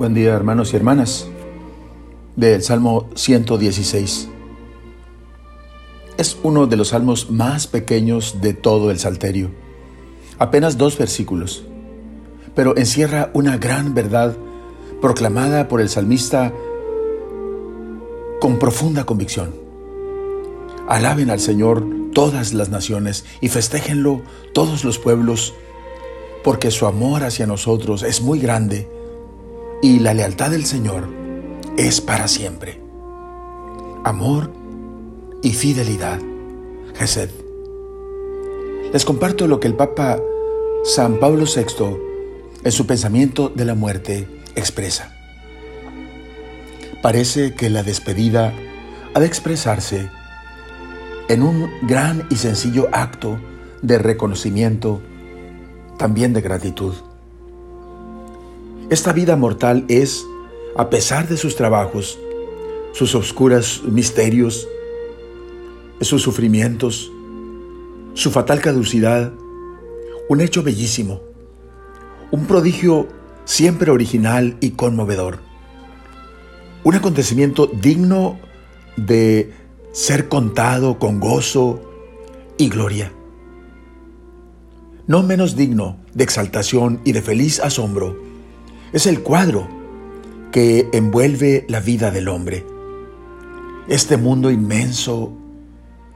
Buen día hermanos y hermanas del Salmo 116. Es uno de los salmos más pequeños de todo el Salterio. Apenas dos versículos, pero encierra una gran verdad proclamada por el salmista con profunda convicción. Alaben al Señor todas las naciones y festéjenlo todos los pueblos, porque su amor hacia nosotros es muy grande y la lealtad del Señor es para siempre. Amor y fidelidad. Gesed. Les comparto lo que el Papa San Pablo VI en su pensamiento de la muerte expresa. Parece que la despedida ha de expresarse en un gran y sencillo acto de reconocimiento, también de gratitud. Esta vida mortal es, a pesar de sus trabajos, sus oscuros misterios, sus sufrimientos, su fatal caducidad, un hecho bellísimo, un prodigio siempre original y conmovedor, un acontecimiento digno de ser contado con gozo y gloria. No menos digno de exaltación y de feliz asombro es el cuadro que envuelve la vida del hombre. Este mundo inmenso,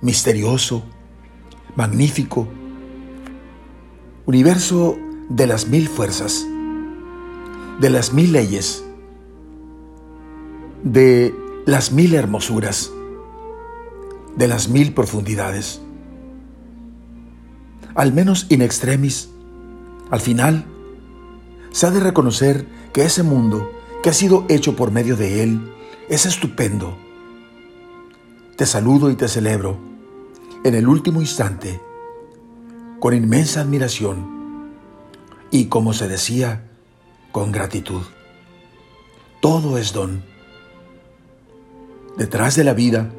misterioso, magnífico, universo de las mil fuerzas, de las mil leyes, de las mil hermosuras, de las mil profundidades. Al menos in extremis, al final, se ha de reconocer que ese mundo que ha sido hecho por medio de Él es estupendo. Te saludo y te celebro en el último instante con inmensa admiración y, como se decía, con gratitud. Todo es don. Detrás de la vida,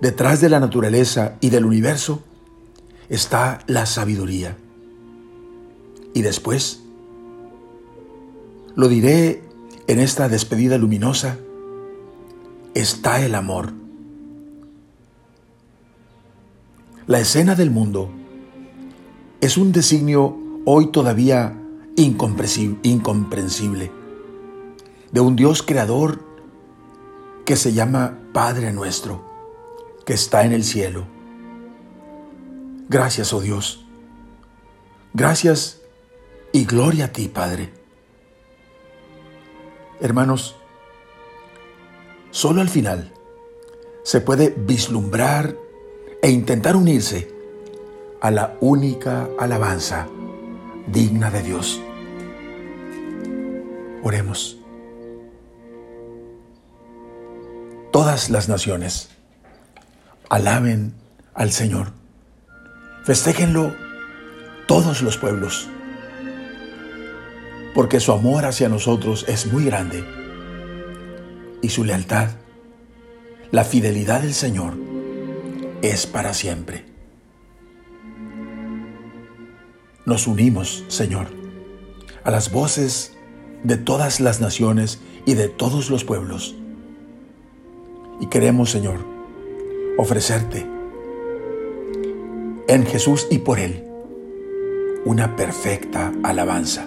detrás de la naturaleza y del universo, está la sabiduría. Y después, lo diré en esta despedida luminosa, está el amor. La escena del mundo es un designio hoy todavía incomprensible de un Dios creador que se llama Padre nuestro, que está en el cielo. Gracias, oh Dios. Gracias y gloria a ti, Padre. Hermanos, solo al final se puede vislumbrar e intentar unirse a la única alabanza digna de Dios. Oremos. Todas las naciones alaben al Señor. Festéjenlo todos los pueblos porque su amor hacia nosotros es muy grande y su lealtad, la fidelidad del Señor, es para siempre. Nos unimos, Señor, a las voces de todas las naciones y de todos los pueblos. Y queremos, Señor, ofrecerte en Jesús y por Él una perfecta alabanza.